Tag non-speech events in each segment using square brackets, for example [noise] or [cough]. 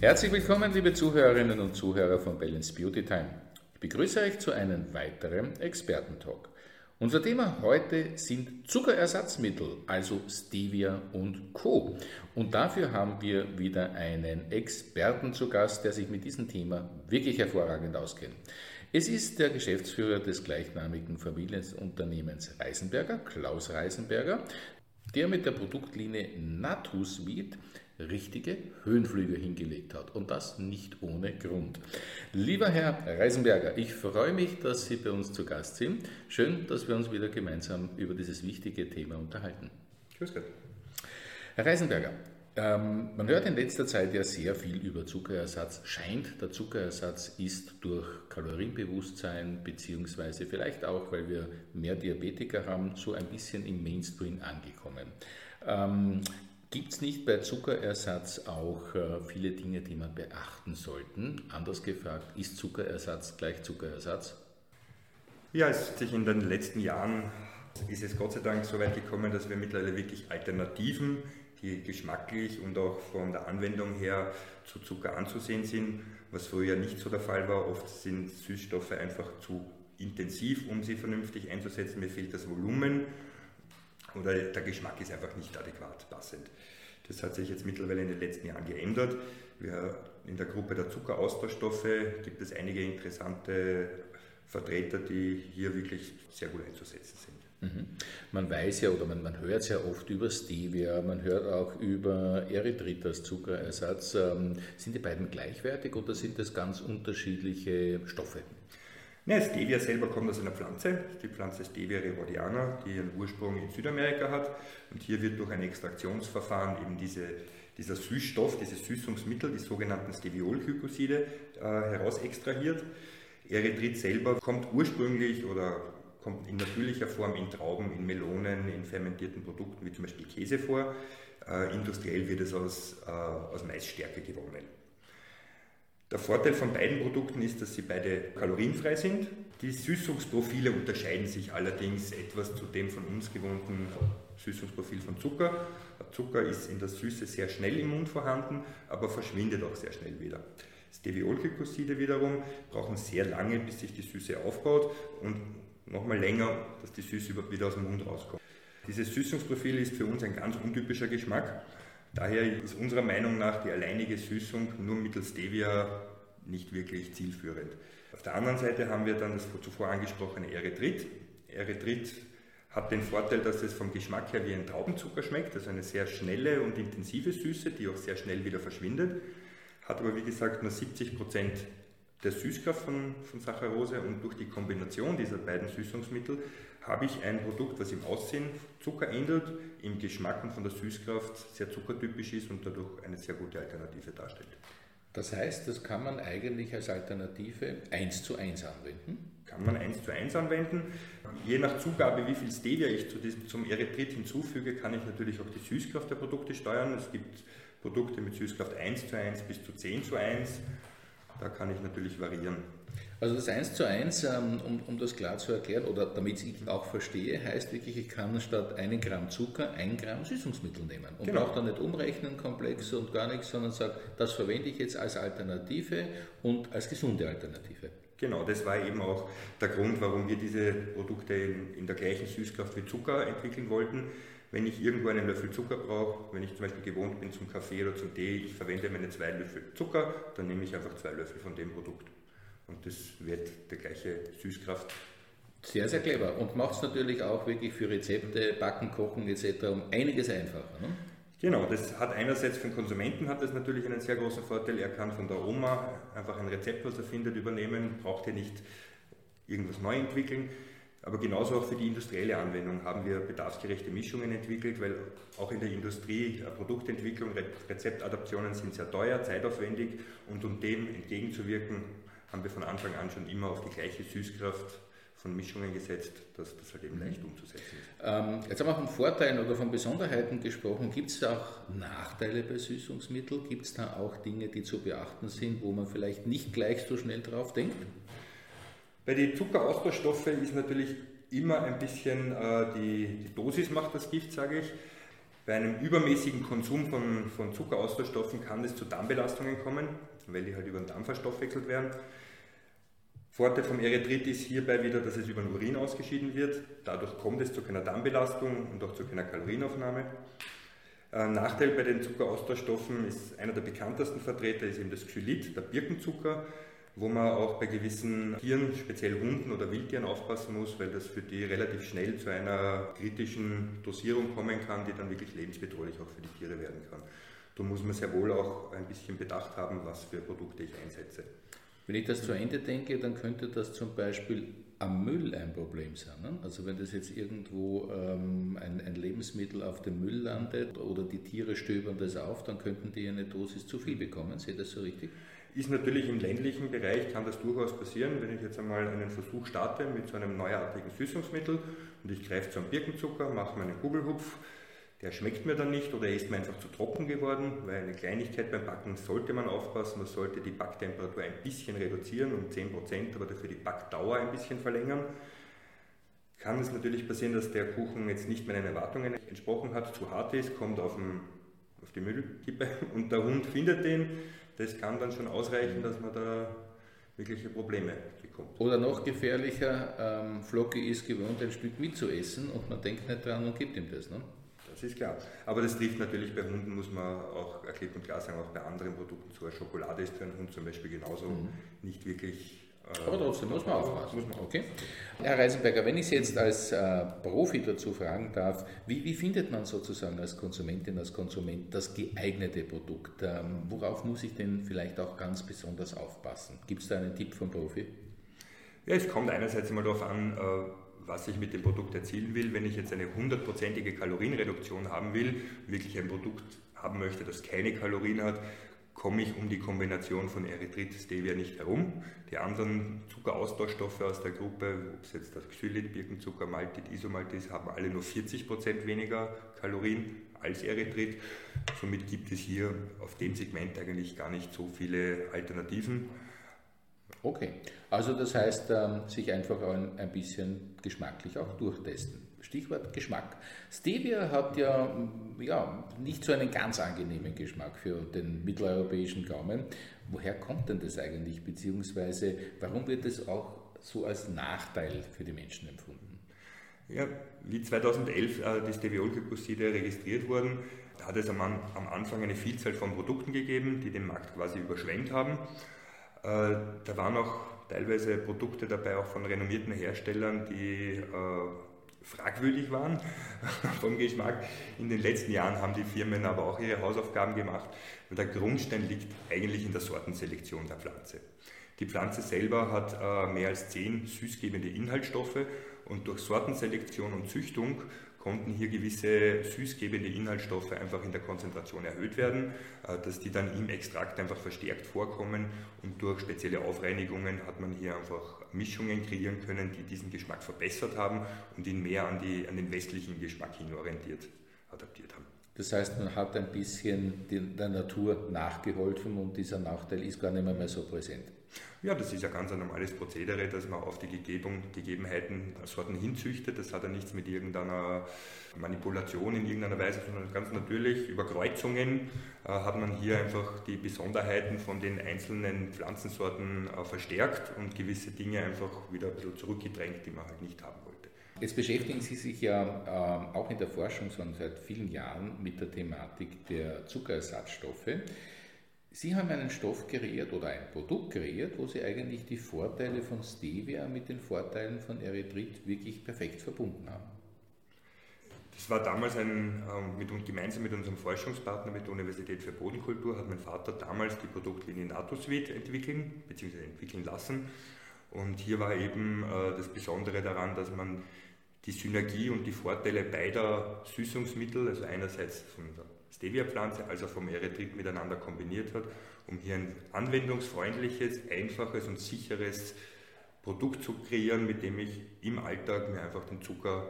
Herzlich willkommen, liebe Zuhörerinnen und Zuhörer von Balance Beauty Time. Ich begrüße euch zu einem weiteren Expertentalk. Unser Thema heute sind Zuckerersatzmittel, also Stevia und Co. Und dafür haben wir wieder einen Experten zu Gast, der sich mit diesem Thema wirklich hervorragend auskennt. Es ist der Geschäftsführer des gleichnamigen Familienunternehmens Reisenberger, Klaus Reisenberger, der mit der Produktlinie Natusweet richtige Höhenflüge hingelegt hat. Und das nicht ohne Grund. Lieber Herr Reisenberger, ich freue mich, dass Sie bei uns zu Gast sind. Schön, dass wir uns wieder gemeinsam über dieses wichtige Thema unterhalten. Grüß Gott. Herr Reisenberger, ähm, man hört in letzter Zeit ja sehr viel über Zuckerersatz. Scheint, der Zuckerersatz ist durch Kalorienbewusstsein, beziehungsweise vielleicht auch, weil wir mehr Diabetiker haben, so ein bisschen im Mainstream angekommen. Ähm, Gibt es nicht bei Zuckerersatz auch äh, viele Dinge, die man beachten sollte? Anders gefragt, ist Zuckerersatz gleich Zuckerersatz? Ja, es hat sich in den letzten Jahren ist es Gott sei Dank so weit gekommen, dass wir mittlerweile wirklich Alternativen, die geschmacklich und auch von der Anwendung her zu Zucker anzusehen sind, was früher nicht so der Fall war. Oft sind Süßstoffe einfach zu intensiv, um sie vernünftig einzusetzen. Mir fehlt das Volumen oder der Geschmack ist einfach nicht adäquat passend. Das hat sich jetzt mittlerweile in den letzten Jahren geändert. Wir, in der Gruppe der Zuckeraustauschstoffe gibt es einige interessante Vertreter, die hier wirklich sehr gut einzusetzen sind. Mhm. Man weiß ja oder man, man hört sehr oft über Stevia, man hört auch über Erythrit als Zuckerersatz. Ähm, sind die beiden gleichwertig oder sind das ganz unterschiedliche Stoffe? Ja, Stevia selber kommt aus einer Pflanze, die Pflanze Stevia rewodiana, die ihren Ursprung in Südamerika hat. Und hier wird durch ein Extraktionsverfahren eben diese, dieser Süßstoff, dieses Süßungsmittel, die sogenannten Steviolglykoside, äh, herausextrahiert. Erythrit selber kommt ursprünglich oder kommt in natürlicher Form in Trauben, in Melonen, in fermentierten Produkten wie zum Beispiel Käse vor. Äh, industriell wird es aus, äh, aus Maisstärke gewonnen. Der Vorteil von beiden Produkten ist, dass sie beide kalorienfrei sind. Die Süßungsprofile unterscheiden sich allerdings etwas zu dem von uns gewohnten Süßungsprofil von Zucker. Zucker ist in der Süße sehr schnell im Mund vorhanden, aber verschwindet auch sehr schnell wieder. Steviolglykoside wiederum brauchen sehr lange, bis sich die Süße aufbaut und nochmal länger, dass die Süße wieder aus dem Mund rauskommt. Dieses Süßungsprofil ist für uns ein ganz untypischer Geschmack. Daher ist unserer Meinung nach die alleinige Süßung nur mittels Stevia nicht wirklich zielführend. Auf der anderen Seite haben wir dann das zuvor angesprochene Erythrit. Erythrit hat den Vorteil, dass es vom Geschmack her wie ein Traubenzucker schmeckt, also eine sehr schnelle und intensive Süße, die auch sehr schnell wieder verschwindet, hat aber wie gesagt nur 70 Prozent der Süßkraft von, von Saccharose und durch die Kombination dieser beiden Süßungsmittel habe ich ein Produkt, was im Aussehen Zucker ähnelt, im Geschmack und von der Süßkraft sehr zuckertypisch ist und dadurch eine sehr gute Alternative darstellt. Das heißt, das kann man eigentlich als Alternative 1 zu 1 anwenden? Kann man 1 zu 1 anwenden. Je nach Zugabe, wie viel Stevia ich zu diesem, zum Erythrit hinzufüge, kann ich natürlich auch die Süßkraft der Produkte steuern. Es gibt Produkte mit Süßkraft 1 zu 1 bis zu 10 zu 1 da kann ich natürlich variieren. Also das 1 zu 1, ähm, um, um das klar zu erklären, oder damit ich auch verstehe, heißt wirklich, ich kann statt einen Gramm Zucker ein Gramm Süßungsmittel nehmen und genau. brauche dann nicht umrechnen, komplex und gar nichts, sondern sage, das verwende ich jetzt als Alternative und als gesunde Alternative. Genau, das war eben auch der Grund, warum wir diese Produkte in, in der gleichen Süßkraft wie Zucker entwickeln wollten wenn ich irgendwo einen Löffel Zucker brauche, wenn ich zum Beispiel gewohnt bin zum Kaffee oder zum Tee, ich verwende meine zwei Löffel Zucker, dann nehme ich einfach zwei Löffel von dem Produkt. Und das wird die gleiche Süßkraft. Sehr, sehr clever. Und macht es natürlich auch wirklich für Rezepte, Backen, Kochen etc. um einiges einfacher. Ne? Genau, das hat einerseits für den Konsumenten hat das natürlich einen sehr großen Vorteil. Er kann von der Oma einfach ein Rezept, was er findet, übernehmen, braucht hier nicht irgendwas neu entwickeln. Aber genauso auch für die industrielle Anwendung haben wir bedarfsgerechte Mischungen entwickelt, weil auch in der Industrie äh, Produktentwicklung, Rezeptadaptionen sind sehr teuer, zeitaufwendig und um dem entgegenzuwirken, haben wir von Anfang an schon immer auf die gleiche Süßkraft von Mischungen gesetzt, dass das halt eben leicht umzusetzen ist. Ähm, jetzt haben wir von Vorteilen oder von Besonderheiten gesprochen. Gibt es auch Nachteile bei Süßungsmitteln? Gibt es da auch Dinge, die zu beachten sind, wo man vielleicht nicht gleich so schnell drauf denkt? Bei den Zuckeraustauschstoffen ist natürlich immer ein bisschen äh, die, die Dosis macht das Gift, sage ich. Bei einem übermäßigen Konsum von, von Zuckeraustauschstoffen kann es zu Darmbelastungen kommen, weil die halt über den Darm verstoffwechselt werden. Vorteil vom Erythrit ist hierbei wieder, dass es über den Urin ausgeschieden wird. Dadurch kommt es zu keiner Darmbelastung und auch zu keiner Kalorienaufnahme. Ein Nachteil bei den Zuckeraustauschstoffen ist einer der bekanntesten Vertreter ist eben das Xylit, der Birkenzucker wo man auch bei gewissen Tieren, speziell Hunden oder Wildtieren, aufpassen muss, weil das für die relativ schnell zu einer kritischen Dosierung kommen kann, die dann wirklich lebensbedrohlich auch für die Tiere werden kann. Da muss man sehr wohl auch ein bisschen Bedacht haben, was für Produkte ich einsetze. Wenn ich das zu Ende denke, dann könnte das zum Beispiel am Müll ein Problem sein. Ne? Also wenn das jetzt irgendwo ähm, ein, ein, Lebensmittel auf dem Müll landet oder die Tiere stöbern das auf, dann könnten die eine Dosis zu viel bekommen. Seht ihr das so richtig? Ist natürlich im ländlichen Bereich, kann das durchaus passieren, wenn ich jetzt einmal einen Versuch starte mit so einem neuartigen Süßungsmittel und ich greife zu einem Birkenzucker, mache meinen Kugelhupf, der schmeckt mir dann nicht oder er ist mir einfach zu trocken geworden, weil eine Kleinigkeit beim Backen sollte man aufpassen, man sollte die Backtemperatur ein bisschen reduzieren um 10%, aber dafür die Backdauer ein bisschen verlängern. Kann es natürlich passieren, dass der Kuchen jetzt nicht meinen Erwartungen entsprochen hat, zu hart ist, kommt auf, den, auf die Müllkippe [laughs] und der Hund findet den, das kann dann schon ausreichen, dass man da wirkliche Probleme bekommt. Oder noch gefährlicher, ähm, Flocki ist gewohnt, ein Stück mitzuessen und man denkt nicht dran und gibt ihm das. Ne? Das ist klar. Aber das trifft natürlich bei Hunden, muss man auch klipp und klar sagen, auch bei anderen Produkten. So eine Schokolade ist für einen Hund zum Beispiel genauso mhm. nicht wirklich aber trotzdem muss man aufpassen. Okay. Herr Reisenberger, wenn ich Sie jetzt als äh, Profi dazu fragen darf, wie, wie, findet man sozusagen als Konsumentin, als Konsument das geeignete Produkt? Ähm, worauf muss ich denn vielleicht auch ganz besonders aufpassen? Gibt es da einen Tipp vom Profi? Ja, es kommt einerseits mal darauf an, äh, was ich mit dem Produkt erzielen will. Wenn ich jetzt eine hundertprozentige Kalorienreduktion haben will, wirklich ein Produkt haben möchte, das keine Kalorien hat, komme ich um die Kombination von Erythrit Stevia nicht herum. Die anderen Zuckeraustauschstoffe aus der Gruppe, ob es jetzt das Xylit, Birkenzucker, Maltit, Isomaltit haben alle nur 40% weniger Kalorien als Erythrit. Somit gibt es hier auf dem Segment eigentlich gar nicht so viele Alternativen. Okay, also das heißt, ähm, sich einfach ein bisschen geschmacklich auch durchtesten. Stichwort Geschmack. Stevia hat ja, ja nicht so einen ganz angenehmen Geschmack für den mitteleuropäischen Gaumen. Woher kommt denn das eigentlich, beziehungsweise warum wird es auch so als Nachteil für die Menschen empfunden? Ja, wie 2011 äh, die Steviolglycoside registriert wurden, hat es am, am, Anfang eine Vielzahl von Produkten gegeben, die den Markt quasi überschwemmt haben. Äh, da waren auch teilweise Produkte dabei, auch von renommierten Herstellern, die äh, fragwürdig waren [laughs] vom Geschmack. In den letzten Jahren haben die Firmen aber auch ihre Hausaufgaben gemacht. Und der Grundstein liegt eigentlich in der Sortenselektion der Pflanze. Die Pflanze selber hat äh, mehr als zehn süßgebende Inhaltsstoffe und durch Sortenselektion und Züchtung konnten hier gewisse süßgebende Inhaltsstoffe einfach in der Konzentration erhöht werden, äh, dass die dann im Extrakt einfach verstärkt vorkommen und durch spezielle Aufreinigungen hat man hier einfach Mischungen kreieren können, die diesen Geschmack verbessert haben und ihn mehr an, die, an den westlichen Geschmack hin orientiert adaptiert haben. Das heißt, man hat ein bisschen der Natur nachgeholfen und dieser Nachteil ist gar nicht mehr, so präsent. Ja, das ist ja ganz ein normales Prozedere, dass man auf die Gegebung, Gegebenheiten Sorten hinzüchtet. Das hat ja nichts mit irgendeiner Manipulation in irgendeiner Weise, sondern ganz natürlich über Kreuzungen äh, hat man hier einfach die Besonderheiten von den einzelnen Pflanzensorten äh, verstärkt und gewisse Dinge einfach wieder ein bisschen zurückgedrängt, die man halt nicht haben wollte. Jetzt beschäftigen Sie sich ja äh, auch in der Forschung schon seit vielen Jahren mit der Thematik der Zuckerersatzstoffe. Sie haben einen Stoff kreiert oder ein Produkt kreiert, wo Sie eigentlich die Vorteile von Stevia mit den Vorteilen von Erythrit wirklich perfekt verbunden haben. Das war damals ein, ähm, mit, gemeinsam mit unserem Forschungspartner mit der Universität für Bodenkultur, hat mein Vater damals die Produktlinie NatoSuite entwickeln bzw. entwickeln lassen. Und hier war eben äh, das Besondere daran, dass man die Synergie und die Vorteile beider Süßungsmittel, also einerseits von der Stevia-Pflanze als auch vom Erythrit miteinander kombiniert hat, um hier ein anwendungsfreundliches, einfaches und sicheres Produkt zu kreieren, mit dem ich im Alltag mir einfach den, Zucker,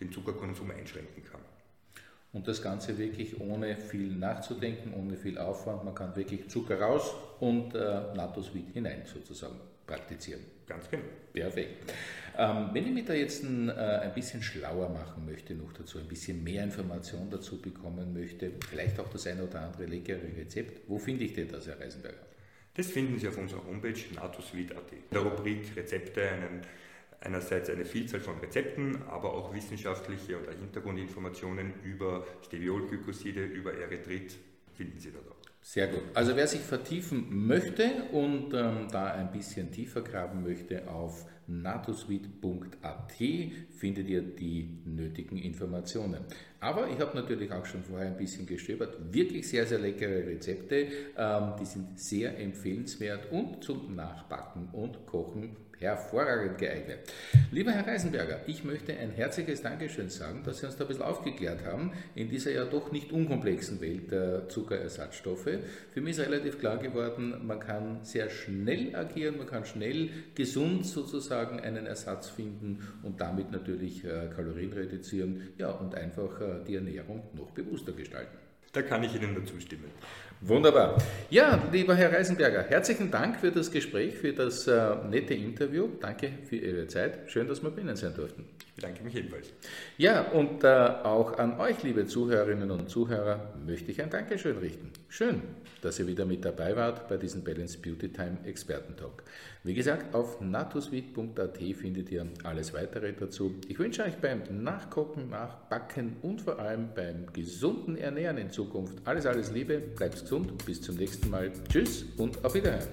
den Zuckerkonsum einschränken kann. Und das Ganze wirklich ohne viel nachzudenken, ohne viel Aufwand. Man kann wirklich Zucker raus und äh, Natosweet hinein sozusagen praktizieren. Ganz genau. Perfekt. Ähm, wenn ich mich da jetzt ein, äh, ein bisschen schlauer machen möchte, noch dazu, ein bisschen mehr Informationen dazu bekommen möchte, vielleicht auch das eine oder andere leckere Rezept, wo finde ich denn das, Herr Reisenberger? Das finden Sie auf unserer Homepage natosweet.at. In der Rubrik Rezepte einen, einerseits eine Vielzahl von Rezepten, aber auch wissenschaftliche oder Hintergrundinformationen über Steviolglykoside, über Erythrit finden Sie dort auch. Sehr gut. Also wer sich vertiefen möchte und ähm, da ein bisschen tiefer graben möchte, auf natosweet.at findet ihr die nötigen Informationen. Aber ich habe natürlich auch schon vorher ein bisschen gestöbert. Wirklich sehr, sehr leckere Rezepte. Ähm, die sind sehr empfehlenswert und zum Nachbacken und Kochen hervorragend geeignet. Lieber Herr Reisenberger, ich möchte ein herzliches Dankeschön sagen, dass Sie uns da ein bisschen aufgeklärt haben in dieser ja doch nicht unkomplexen Welt der Zuckerersatzstoffe. Für mich ist relativ klar geworden, man kann sehr schnell agieren, man kann schnell gesund sozusagen einen Ersatz finden und damit natürlich äh, Kalorien reduzieren ja, und einfach äh, die Ernährung noch bewusster gestalten. Da kann ich Ihnen nur zustimmen. Wunderbar. Ja, lieber Herr Reisenberger, herzlichen Dank für das Gespräch, für das äh, nette Interview. Danke für Ihre Zeit. Schön, dass wir bei Ihnen sein durften. Ich bedanke mich ebenfalls. Ja, und äh, auch an euch, liebe Zuhörerinnen und Zuhörer, möchte ich ein Dankeschön richten. Schön, dass ihr wieder mit dabei wart bei diesem Balance Beauty Time Expertentalk. Wie gesagt, auf natusweet.at findet ihr alles weitere dazu. Ich wünsche euch beim Nachkochen, Nachbacken und vor allem beim gesunden Ernähren in Zukunft alles, alles Liebe. Bleibt gesund. Bis zum nächsten Mal. Tschüss und auf Wiederhören.